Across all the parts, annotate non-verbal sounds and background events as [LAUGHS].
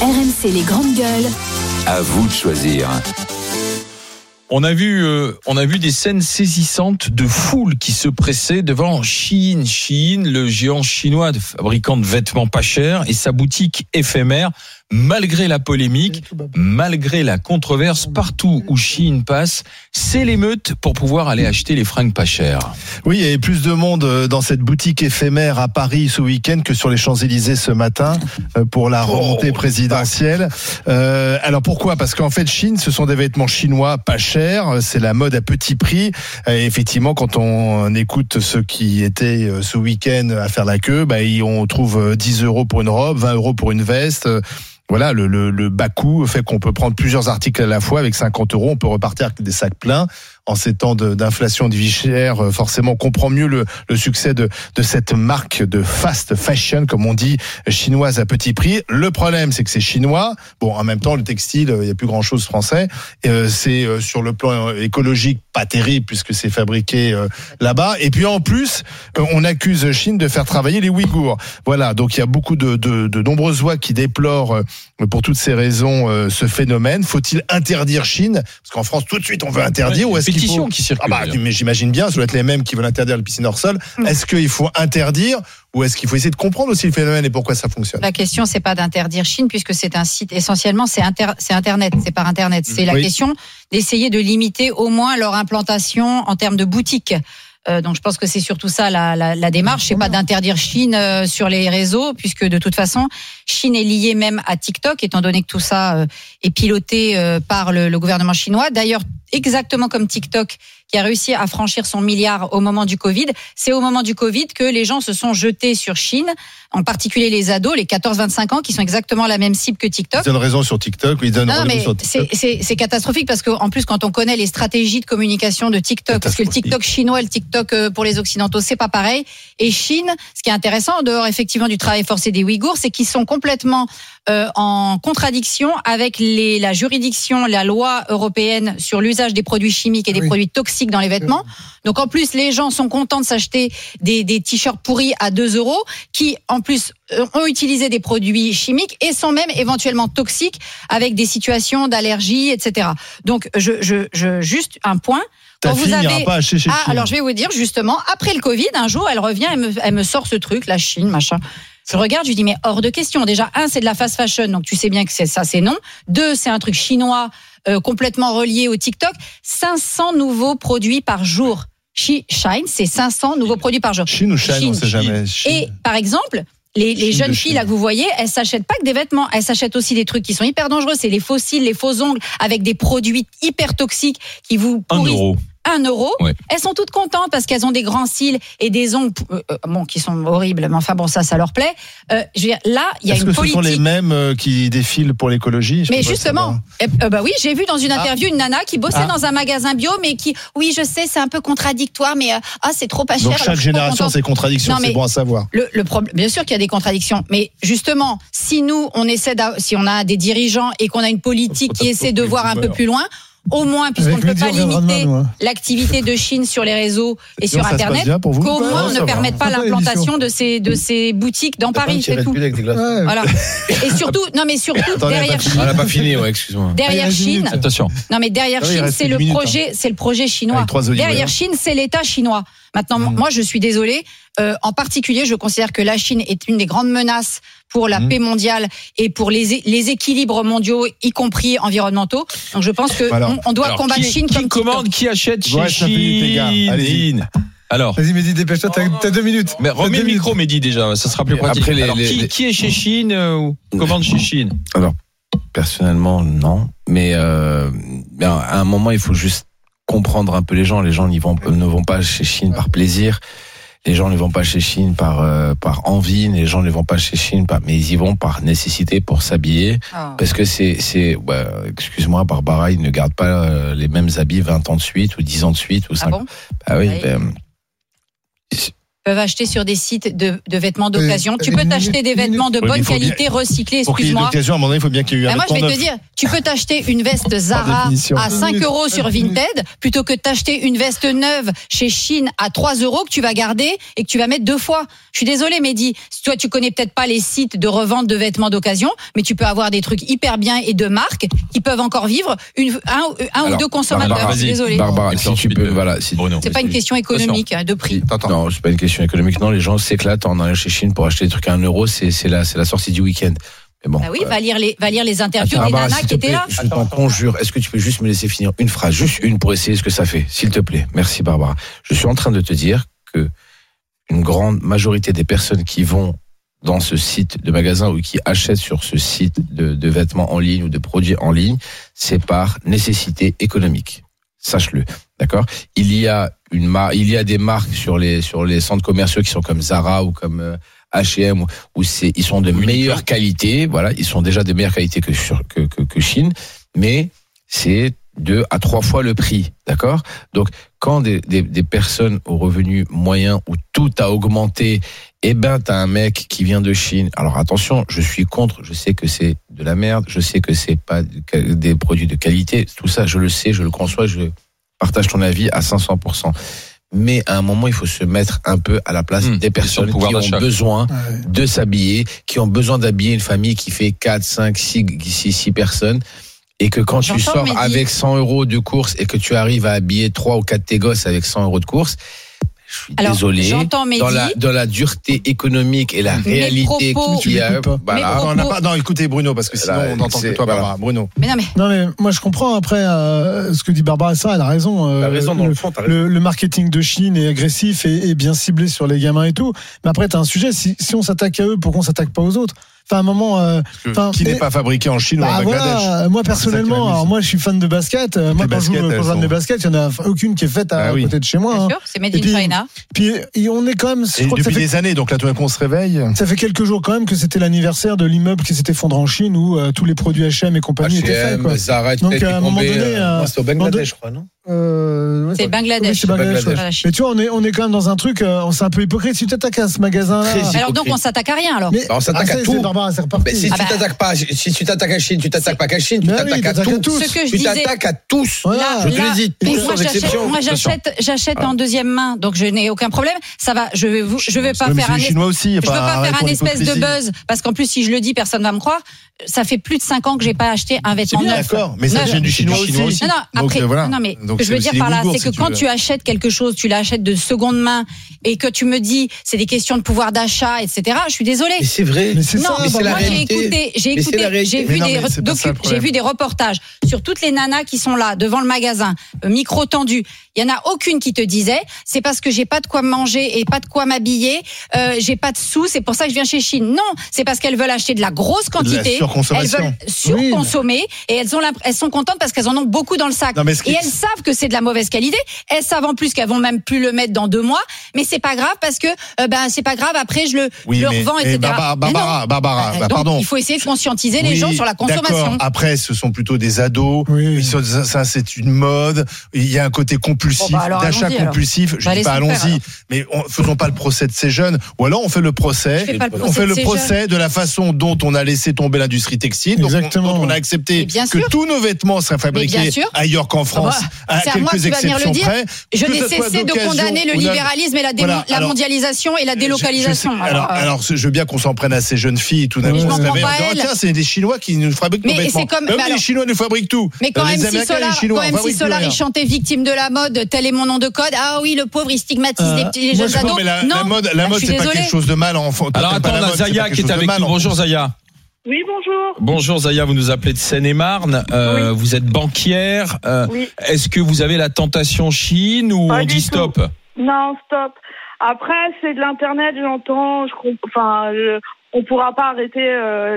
RMC les grandes gueules. À vous de choisir. On a vu, euh, on a vu des scènes saisissantes de foule qui se pressaient devant Shein. Shein, le géant chinois de fabricant de vêtements pas chers et sa boutique éphémère. Malgré la polémique, malgré la controverse, partout où Shein passe, c'est l'émeute pour pouvoir aller acheter les fringues pas chères. Oui, il y avait plus de monde euh, dans cette boutique éphémère à Paris ce week-end que sur les Champs-Élysées ce matin euh, pour la remontée présidentielle. Euh, alors pourquoi? Parce qu'en fait, Chine, ce sont des vêtements chinois pas chers, c'est la mode à petit prix. Et effectivement, quand on écoute ceux qui étaient euh, ce week-end à faire la queue, bah, on trouve 10 euros pour une robe, 20 euros pour une veste voilà, le, le, le bas coût fait qu'on peut prendre plusieurs articles à la fois avec 50 euros. On peut repartir avec des sacs pleins en ces temps d'inflation de, euh, forcément, on comprend mieux le, le succès de, de, cette marque de fast fashion, comme on dit, chinoise à petit prix. Le problème, c'est que c'est chinois. Bon, en même temps, le textile, il n'y a plus grand chose français. Euh, c'est euh, sur le plan écologique pas terrible puisque c'est fabriqué là-bas. Et puis en plus, on accuse Chine de faire travailler les Ouïghours. Voilà, donc il y a beaucoup de, de, de nombreuses voix qui déplorent pour toutes ces raisons ce phénomène. Faut-il interdire Chine? Parce qu'en France, tout de suite, on veut interdire. ou est-ce qui circule. Ah bah, mais j'imagine bien, ça doit être les mêmes qui veulent interdire le piscine hors sol. Mm. Est-ce qu'il faut interdire ou est-ce qu'il faut essayer de comprendre aussi le phénomène et pourquoi ça fonctionne? La question, c'est pas d'interdire Chine puisque c'est un site essentiellement, c'est Internet, c'est par Internet. C'est la question d'essayer de limiter au moins leur implantation en termes de boutiques. Euh, donc je pense que c'est surtout ça la, la, la démarche, c'est pas d'interdire Chine euh, sur les réseaux, puisque de toute façon Chine est liée même à TikTok, étant donné que tout ça euh, est piloté par le, le gouvernement chinois. D'ailleurs, exactement comme TikTok qui a réussi à franchir son milliard au moment du Covid. C'est au moment du Covid que les gens se sont jetés sur Chine, en particulier les ados, les 14-25 ans, qui sont exactement la même cible que TikTok. Ils donnent raison sur TikTok, ils donnent non, mais C'est catastrophique parce qu'en plus, quand on connaît les stratégies de communication de TikTok, parce que le TikTok chinois et le TikTok euh, pour les Occidentaux, c'est pas pareil. Et Chine, ce qui est intéressant, en dehors effectivement du travail forcé des Ouïghours, c'est qu'ils sont complètement euh, en contradiction avec les, la juridiction, la loi européenne sur l'usage des produits chimiques et des produits toxiques dans les vêtements. Donc en plus, les gens sont contents de s'acheter des, des t-shirts pourris à 2 euros, qui en plus euh, ont utilisé des produits chimiques et sont même éventuellement toxiques avec des situations d'allergie, etc. Donc je, je, je juste un point. Quand vous avez pas chez ah, alors je vais vous dire justement après le Covid, un jour elle revient, elle me, elle me sort ce truc, la Chine, machin. Je regarde, je dis mais hors de question. Déjà, un, c'est de la fast fashion, donc tu sais bien que c'est ça, c'est non. Deux, c'est un truc chinois euh, complètement relié au TikTok. 500 nouveaux produits par jour. Shine, c'est 500 nouveaux produits par jour. Chine ou Shine, on sait jamais. Et par exemple, les, les jeunes filles là que vous voyez, elles s'achètent pas que des vêtements, elles s'achètent aussi des trucs qui sont hyper dangereux. C'est les fossiles, les faux ongles avec des produits hyper toxiques qui vous pourrissent. 1 euro. Elles sont toutes contentes parce qu'elles ont des grands cils et des ongles euh, euh, bon, qui sont horribles, mais enfin bon, ça, ça leur plaît. Euh, je veux dire, là, il y a une que politique. Ce sont les mêmes euh, qui défilent pour l'écologie? Mais justement, bah oui, j'ai vu dans une ah. interview une nana qui bossait ah. dans un magasin bio, mais qui, oui, je sais, c'est un peu contradictoire, mais ah, c'est trop pas cher. Donc chaque génération, c'est contradictions, c'est bon à savoir. Le, le problème, bien sûr qu'il y a des contradictions, mais justement, si nous, on essaie, si on a des dirigeants et qu'on a une politique qui essaie de voir un peu plus loin au moins, puisqu'on ne peut pas limiter l'activité de Chine sur les réseaux et sur Internet, qu'au moins on ne permette pas l'implantation de ces, de ces boutiques dans Paris, c'est tout. Voilà. Et surtout, non mais surtout, derrière Chine. pas fini, excuse-moi. [LAUGHS] Derrière Chine. Attention. Non mais derrière Chine, c'est le projet, c'est le projet chinois. Derrière Chine, c'est l'État chinois. Maintenant, mmh. moi, je suis désolée. Euh, en particulier, je considère que la Chine est une des grandes menaces pour la mmh. paix mondiale et pour les, les équilibres mondiaux, y compris environnementaux. Donc, je pense que on, doit combattre qui, Chine qui commande, qui achète chez Chine. Alors. Vas-y, Mehdi, dépêche-toi, t'as deux minutes. Mais remets le micro, Mehdi, déjà, ça sera plus pratique. Après, les, Alors, qui, qui, est chez Chine euh, ou commande chez Chine? Alors, personnellement, non. Mais euh, à un moment, il faut juste comprendre un peu les gens. Les gens vont, ne vont pas chez Chine par plaisir. Les gens ne vont pas chez Chine par euh, par envie, les gens ne vont pas chez Chine par, mais ils y vont par nécessité pour s'habiller, ah. parce que c'est c'est, excuse-moi, Barbara, ils ne gardent pas euh, les mêmes habits 20 ans de suite ou 10 ans de suite ou 5 ah bon? ah oui, ben, peuvent acheter sur des sites de, de vêtements d'occasion. Euh, Tu peux t'acheter des vêtements de Oui, bonne faut bien- qualité, recyclés, excuse-moi. d'occasion, à un moment donné, il faut bien qu'il y ait eu un Ben moi, je vais te dire, tu peux t'acheter une veste Zara à 5 minute, euros sur. Vinted plutôt que de t'acheter une veste neuve chez Chine à 3 euros que tu vas garder et que tu vas mettre deux fois. Je suis désolée, Mehdi. Toi, tu connais peut-être pas les sites de revente de vêtements d'occasion, mais tu peux avoir des trucs hyper bien et de marque qui peuvent encore vivre une, un, un ou Alors, deux consommateurs. Barbara, Je suis désolée. Barbara, si tu peux, voilà. Si, Bruno. C'est pas une question économique hein, de prix. Non, c'est pas une question économique. Non, les gens s'éclatent en allant chez Chine pour acheter des trucs à 1 euro. C'est la, la sortie du week-end. Mais bon. Bah oui, euh, va lire les, va lire les interviews Attends, des nanas qui te étaient là. Je t'en conjure. Est-ce que tu peux juste me laisser finir une phrase, juste une pour essayer ce que ça fait, s'il te plaît? Merci Barbara. Je suis en train de te dire que une grande majorité des personnes qui vont dans ce site de magasin ou qui achètent sur ce site de, de vêtements en ligne ou de produits en ligne, c'est par nécessité économique. Sache-le, d'accord? Il y a une mar- il y a des marques sur les sur les centres commerciaux qui sont comme Zara ou comme H&M où- c'est ils sont de meilleure qualité, voilà, ils sont déjà de meilleure qualité que sur que que, que Chine, mais c'est deux à trois fois le prix, d'accord? Donc quand des, des, des personnes aux revenus moyens où tout a augmenté, eh ben t'as un mec qui vient de Chine. Alors attention, je suis contre, je sais que c'est de la merde, je sais que c'est pas de- des produits de qualité, tout ça je le sais, je le conçois, je partage ton avis à 500%. Mais à un moment, il faut se mettre un peu à la place Mmh, des personnes qui ont besoin de s'habiller, qui ont besoin d'habiller une famille qui fait 4, 5, 6, 6, 6 personnes. Et que quand tu sors avec 100 euros de course et que tu arrives à habiller 3 ou 4 tes gosses avec 100 euros de course, je suis Alors, désolé. j'entends Mehdi. Dans la, dans la dureté économique et la Mes réalité qu'il y a, Tu voilà. Mes Non, on n'a propos- pas- non, écoutez Bruno, parce que sinon Là, on n'entend que toi, voilà. Barbara. Bruno. Mais non, mais Non mais moi je comprends après euh, ce que dit Barbara ça elle a raison. euh, raison dans le, le fond, raison. le, le marketing de Chine est agressif et, et bien ciblé sur les gamins et tout. Mais après t'as un sujet si, si on s'attaque à eux pourquoi on s'attaque pas aux autres Enfin à un moment euh, qui n'est pas fabriqué en Chine ou bah en Bangladesh voilà, moi personnellement, alors moi je suis fan de basket. euh, Moi quand je joue sont- mes baskets, il y en a aucune qui est faite à Ah oui. côté de chez moi. bien hein. sûr, c'est made Et in puis- China. Puis et on est quand même. Je Et crois que ça depuis fait des années, donc là tout d'un coup on se réveille. Ça fait quelques jours quand même que c'était l'anniversaire de l'immeuble qui s'est effondré en Chine où euh, tous les produits H&M et compagnie étaient faits. H&M, Quoi. Zara, Donc, peut-être à un moment donné, euh, euh, au Bangladesh, je crois, non Euh, ouais, C'est Bangladesh. Mais tu vois, on est, on est quand même dans un truc, euh, on c'est un peu hypocrite. Si tu t'attaques à ce magasin-là. Très Alors donc on s'attaque à rien alors. Mais- Bah, on s'attaque Ah, à tout. c'est Barbara, c'est reparti. Mais si Ah tu bah- t'attaques pas, si tu t'attaques à Chine, tu t'attaques pas qu'à Chine, tu oui, t'attaques à tous. Ce que je Tu disais. t'attaques à tous. Là, Je te là, le dis, mais tous moi sans j'achète, exception. moi j'achète, j'achète en deuxième main, donc je n'ai aucun problème. Ça va, je vais vous, je vais pas faire un, Chinois aussi. je veux pas faire un espèce de buzz, parce qu'en plus si je le dis, personne va me croire. Ça fait plus de cinq ans que j'ai pas acheté un C'est vêtement bien, neuf. d'accord, mais ça vient du chinois aussi. Non, non, Donc, après, euh, voilà. non, mais que je veux dire par là, c'est que si quand tu achètes quelque chose, tu l'achètes de seconde main et que tu me dis c'est des questions de pouvoir d'achat, etc. Je suis désolée. Mais c'est vrai. Mais c'est Non, ça, mais moi j'ai écouté, j'ai écouté, j'ai vu non, des docu- ça j'ai vu des reportages sur toutes les nanas qui sont là devant le magasin, euh, micro tendu. Il y en a aucune qui te disait c'est parce que j'ai pas de quoi manger et pas de quoi m'habiller, euh, j'ai pas de sous, c'est pour ça que je viens chez Chine. Non, c'est parce qu'elles veulent acheter de la grosse De la quantité, elles veulent surconsommer et elles ont elles sont contentes parce qu'elles en ont beaucoup dans le sac. Non, mais Et elles savent que c'est de la mauvaise qualité. Elles savent en plus qu'elles vont même plus le mettre dans deux mois, mais c'est pas grave parce que euh, ben c'est pas grave. Après je le, Oui, je le mais, revends, mais etc. Barbara, non. Barbara, Barbara, bah, donc, pardon. Il faut essayer de conscientiser les Oui, gens sur la consommation. Après, ce sont plutôt des ados. Oui. Ça, ça, c'est une mode. Il y a un côté compulsif, Bon, bah, d'achat compulsif. Je Bah, dis pas allons-y, mais on, faisons pas le procès de ces jeunes. Ou alors on fait le procès. Le fait de le procès de la façon dont on a laissé tomber l'industrie textile, Exactement. dont on a accepté bien que tous nos vêtements seraient fabriqués ailleurs qu'en France, bah, à quelques exceptions dire. près. Je n'ai cessé de condamner le libéralisme et la, démo- Voilà, la alors, mondialisation et la Je- je délocalisation. sais- alors, euh, alors, je veux bien qu'on s'en prenne à ces jeunes filles tout d'un coup. elles. tiens, c'est des Chinois qui nous fabriquent nos Mais vêtements. c'est comme- Même mais les Chinois nous fabriquent tout. mais quand les MC Américains et Solar, les Chinois quand en MC fabriquent Solar plus il rien. chantait victime de la mode, tel est mon nom de code. Ah oui, le pauvre, il stigmatise Euh, les, petits- les moi, jeunes ados. Mais la, non, la mode, la Ah, mode c'est pas quelque chose de mal. Enfant. Alors attends, on a Zaya qui est avec nous. Bonjour Zaya. Oui, bonjour. Bonjour Zaya, vous nous appelez de Seine-et-Marne. Euh, Vous êtes banquière. Euh, Oui. Est-ce que vous avez la tentation Chine ou Pas on dit tout. stop Non, stop. Après, c'est de l'internet, j'entends. Je enfin, je- on pourra pas arrêter euh,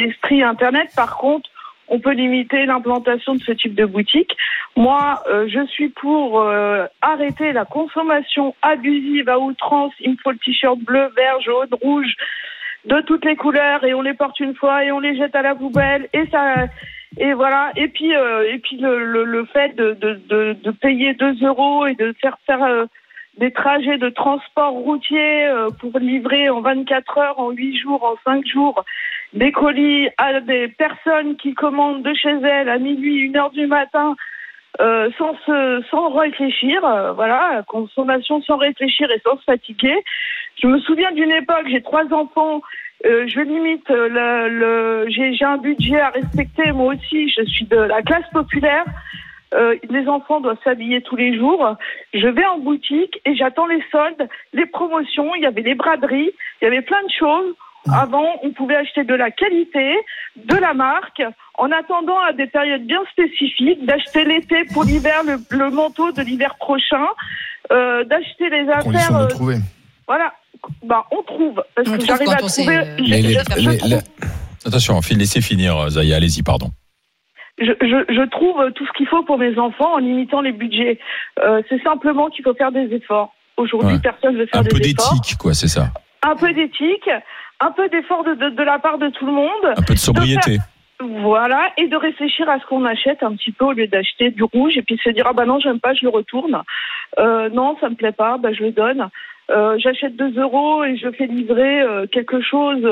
l'esprit internet. Par contre, on peut limiter l'implantation de ce type de boutique. Moi, euh, je suis pour euh, arrêter la consommation abusive à outrance. Il me faut le t-shirt bleu, vert, jaune, rouge, de toutes les couleurs, et on les porte une fois et on les jette à la poubelle. Et ça, et voilà. Et puis, euh, et puis le, le, le fait de, de, de, de payer 2 euros et de faire faire euh, des trajets de transport routier euh, pour livrer en 24 heures, en 8 jours, en 5 jours, des colis à des personnes qui commandent de chez elles à minuit, 1 heure du matin, euh, sans, se, réfléchir, euh, voilà, consommation sans réfléchir et sans se fatiguer. Je me souviens d'une époque, j'ai trois enfants, je limite le, j'ai un budget à respecter, moi aussi, je suis de la classe populaire. Euh, les enfants doivent s'habiller tous les jours. Je vais en boutique et j'attends les soldes, les promotions. Il y avait des braderies, il y avait plein de choses. Avant, on pouvait acheter de la qualité, de la marque, en attendant à des périodes bien spécifiques, d'acheter l'été pour l'hiver, le, le manteau de l'hiver prochain, euh, d'acheter les affaires. De euh, trouver. voilà. Bah, on trouve. Parce On que j'arrive à trouver. euh, les- les- les- Attention, laissez finir, euh, Zaya, allez-y, pardon. Je, je, je trouve tout ce qu'il faut pour mes enfants en limitant les budgets. Euh, c'est simplement qu'il faut faire des efforts. Aujourd'hui, Ouais. personne ne veut faire Un peu des efforts. d'éthique, quoi, c'est ça. Un peu d'éthique, un peu d'effort de, de, de la part de tout le monde. Un peu de sobriété. Voilà, et de réfléchir à ce qu'on achète un petit peu au lieu d'acheter du rouge et puis de se dire ah bah non j'aime pas, je le retourne. Euh, non, ça me plaît pas, bah je le donne. Euh, J'achète 2 euros et je fais livrer euh, quelque chose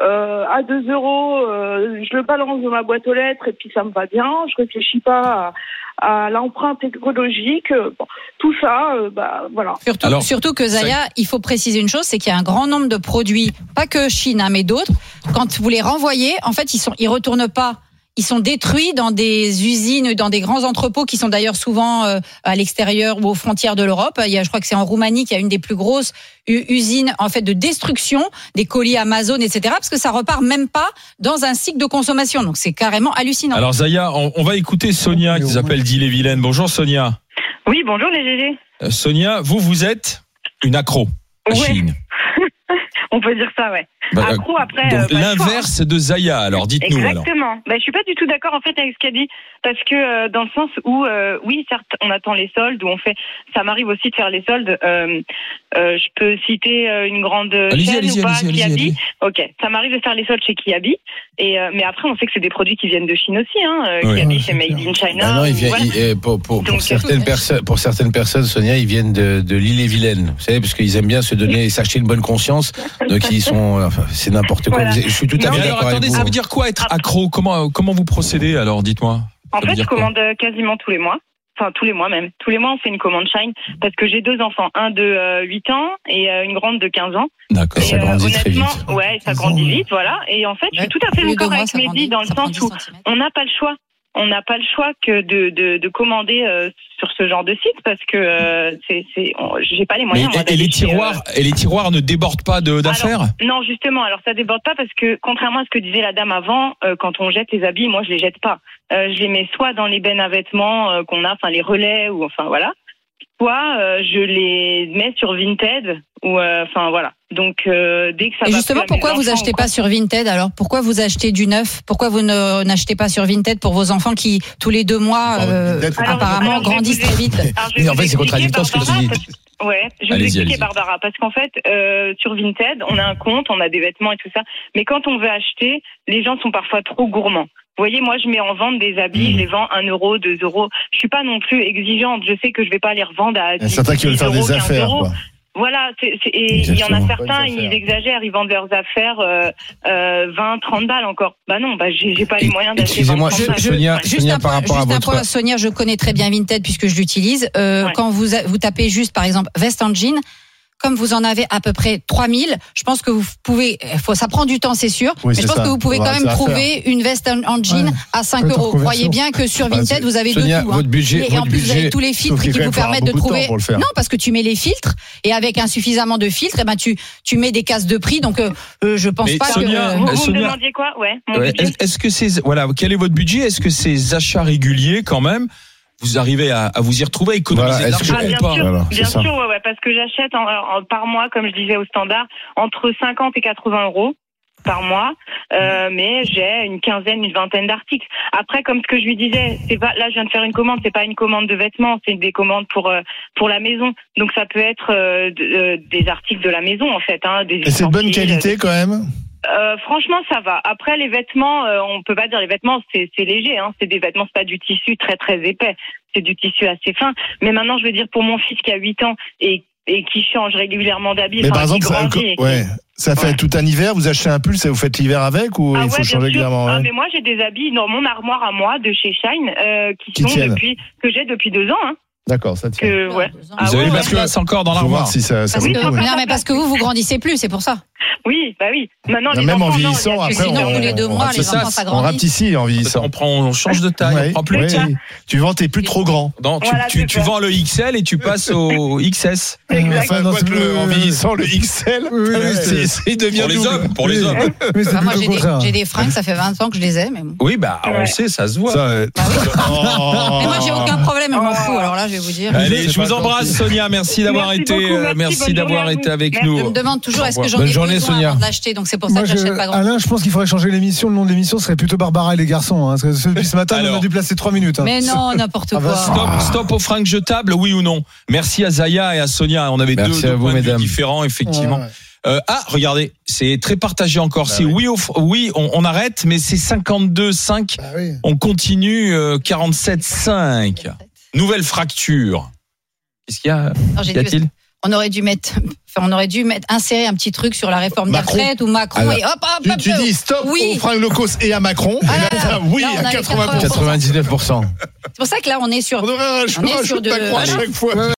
euh, à 2 euros. euh, je le balance dans ma boîte aux lettres et puis ça me va bien. Je réfléchis pas à, à l'empreinte écologique. Euh, bon, tout ça, euh, bah voilà. Surtout, Alors, surtout que Zaya, il faut préciser une chose, c'est qu'il y a un grand nombre de produits, pas que Chine, hein, mais d'autres. Quand vous les renvoyez, en fait, ils sont, ils retournent pas. Ils sont détruits dans des usines, dans des grands entrepôts qui sont d'ailleurs souvent euh, à l'extérieur ou aux frontières de l'Europe. Il y a, je crois que c'est en Roumanie qu'il y a une des plus grosses usines en fait de destruction des colis Amazon, etc. Parce que ça repart même pas dans un cycle de consommation. Donc c'est carrément hallucinant. Alors, Zaya, on, on va écouter Sonia, qui s'appelle d'Ille-et-Vilaine. Bonjour, Sonia. Oui, bonjour les GG. Euh, Sonia, vous, vous êtes une accro à Ouais. Chine. [LAUGHS] On peut dire ça, ouais. Bah, euh, Accro après. donc, euh, hein. l'inverse de Zaya, alors dites-nous alors. Exactement. Bah, je suis pas du tout d'accord en fait avec ce qu'elle dit parce que euh, dans le sens où euh, oui certes on attend les soldes où on fait ça m'arrive aussi de faire les soldes. Euh, euh, je peux citer une grande Allez-y, chaîne allez-y, ou pas Kiabi. Ok, ça m'arrive de faire les soldes chez Kiabi et euh, mais après on sait que c'est des produits qui viennent de Chine aussi. Hein. Euh, Oui. Kiabi Ouais, c'est made in China. Ah non, il vient, voilà. il- euh, pour, pour, pour Donc, certaines personnes, pour certaines personnes, Sonia, ils viennent de, de l'île et Vilaine. Vous savez, parce qu'ils aiment bien se donner, s'acheter une bonne conscience. Donc ils sont, [LAUGHS] c'est n'importe quoi. Voilà. Je suis tout à fait alors, d'accord avec attendez, vous. ça veut dire quoi être accro? Comment, comment vous procédez alors, dites-moi? En Ça fait, je commande euh, quasiment tous les mois. Enfin, tous les mois même. Tous les mois, on fait une commande Shine parce que j'ai deux enfants, un de euh, 8 ans et euh, une grande de 15 ans. D'accord. Ça euh, grandit très vite. Ouais, ça 15 ans, grandit vite, voilà. Et en fait, je suis tout à fait d'accord avec ça Mehdi dans le sens 10 où on n'a pas le choix. On n'a pas le choix que de, de, de commander euh, sur ce genre de site parce que euh, c'est, j'ai pas les Mais, moyens. moi, et, les chez, euh, tiroirs, et les tiroirs ne débordent pas d'affaires? non, justement. Alors ça déborde pas parce que contrairement à ce que disait la dame avant, euh, quand on jette les habits, moi je les jette pas. Euh, je les mets soit dans les bennes à vêtements qu'on a, enfin les relais ou enfin voilà, soit euh, je les mets sur Vinted ou euh, enfin voilà. Donc euh, dès que ça Et justement, pourquoi vous achetez pas sur Vinted alors? Pourquoi vous achetez du neuf? Pourquoi vous ne n'achetez pas sur Vinted pour vos enfants qui tous les deux mois Alors, euh, Alors, apparemment alors, grandissent très vite Mais en vous fait, c'est contradictoire ce que tu Barbara, dis. parce- Ouais, je vais vous expliquer. Barbara, parce qu'en fait, euh, sur Vinted, on a un compte, on a des vêtements et tout ça, mais quand on veut acheter, les gens sont parfois trop gourmands. Vous voyez, moi, je mets en vente des habits, Mmh. je les vends 1 euro, 2 euros. Je suis pas non plus exigeante. Je sais que je vais pas les revendre à Il y a 10, certains qui veulent 10 faire euros, des 15 affaires. Quoi. Voilà, et il y en a certains, ils exagèrent, ils vendent leurs affaires euh, euh, 20, 30 balles encore. Bah non, bah j'ai pas les moyens d'acheter 20, Excusez-moi, 30 je- balles. je- Sonia, Juste Sonia, un par point, rapport à un votre- point, Sonia, je connais très bien Vinted puisque je l'utilise. Euh, Ouais. Quand vous, vous tapez juste, par exemple, veste en jean, comme vous en avez à peu près 3000, je pense que vous pouvez, faut, ça prend du temps, c'est sûr, Oui, mais c'est je pense ça. que vous pouvez quand même trouver une veste en, en jean Ouais. à 5 Peut-être en euros. Croyez bien que sur Vinted, vous avez Sonia, de tout. hein. votre budget, Et, et en plus, vous avez tous les filtres qui vous permettent de trouver. Non, parce que tu mets les filtres et avec insuffisamment de filtres, eh ben tu tu mets des cases de prix. Donc, euh, euh, je pense Mais pas Sonia, que. Vous, vous me demandiez quoi? Ouais. Est-ce est-ce que c'est voilà quel est votre budget? Est-ce que ces achats réguliers quand même vous arrivez à, à vous y retrouver, économiser Voilà, de l'argent Ah, bien ou pas sûr, Voilà, bien sûr, ouais, ouais, parce que j'achète en, en- par mois, comme je disais au standard, entre 50 et 80 euros par mois, euh, mais j'ai une quinzaine, une vingtaine d'articles. Après, comme ce que je lui disais, c'est pas là, je viens de faire une commande, c'est pas une commande de vêtements, c'est des commandes pour euh, pour la maison. Donc ça peut être euh, de- euh, des articles de la maison en fait, hein, des Et c'est de bonne qualité quand même? Euh, franchement, ça va. Après, les vêtements, euh, on peut pas dire les vêtements, c'est léger. Hein. C'est des vêtements, c'est pas du tissu très très épais. C'est du tissu assez fin. Mais maintenant, je veux dire pour mon fils qui a 8 ans et et qui change régulièrement d'habits. Mais par exemple, ça, grandit et qui- ouais, ça fait Ouais. tout un hiver, vous achetez un pull, ça vous faites l'hiver avec ou Ah il faut ouais, changer régulièrement Ah, mais moi j'ai des habits dans mon armoire à moi de chez Shine euh, qui, Qui sont tiennent. depuis que j'ai depuis deux ans. Hein, D'accord, ça tient. que ouais. Ah Vous avez ouais, la ouais. place encore dans Faut l'armoire. si ça, ça Parce vaut que, ouais. non, mais parce que vous, vous grandissez plus, c'est pour ça. Oui, bah oui. Maintenant les Même en enfants, non, vieillissant, il y a- après, sinon, on, tous les deux on mois, les ça, enfants, ça on grandit. rapetissit en vieillissant. On prend, on change de taille, Ouais, on prend plus ouais. de taille. Tu vends, t'es plus trop grand. Non, tu, Voilà, tu, c'est tu ça. vends le XL et tu passes au XS. Exact. Enfin, non, Quoi c'est que le- plus- en vieillissant, le XL, Oui, c'est- c'est- il devient Pour les double. hommes, pour les hommes. Mais c'est Enfin, moi, plutôt j'ai des, j'ai fringues, ça fait 20 ans que je les ai, mais bon. Oui, bah, on Ouais. sait, ça se voit. Ça, euh, Bah oh. Mais moi, j'ai aucun problème, je m'en fous. Alors là, je vais vous dire. Allez, je vous embrasse, Sonia. Merci d'avoir été, beaucoup, euh, merci, d'avoir été avec Merci. nous. Je me demande toujours est-ce que j'en ai journée, besoin Sonia. avant de l'acheter, donc c'est pour ça Moi, que je- j'achète pas grand. Alain, je pense qu'il faudrait changer l'émission. Le nom de l'émission serait plutôt Barbara et les garçons. Hein, parce que depuis ce matin, on Alors. a dû placer 3 minutes. hein. Mais non, n'importe Ah bah, quoi. Stop, stop aux fringues jetables, oui ou non? Merci à Zaya et à Sonia. On avait Merci deux, deux vous, points de vue différents, effectivement. Ouais, ouais. Euh, ah, regardez, c'est très partagé encore. Bah c'est oui. oui, on, on arrête, mais c'est 52-5. Ah oui. On continue euh, 47-5. Nouvelle fracture. Qu'est-ce qu'il y a Non, j'ai Y dit- a-t-il on aurait dû mettre, enfin, on aurait dû mettre, insérer un petit truc sur la réforme des Macron. retraites ou Macron Alors, et hop, hop, Tu, hop, tu hop. dis stop Oui. aux fringues locaux et à Macron. Ah et là, là, oui là, à a les 80%. 99%. C'est pour ça que là, on est sur, On devrait On est sur de- à chaque fois.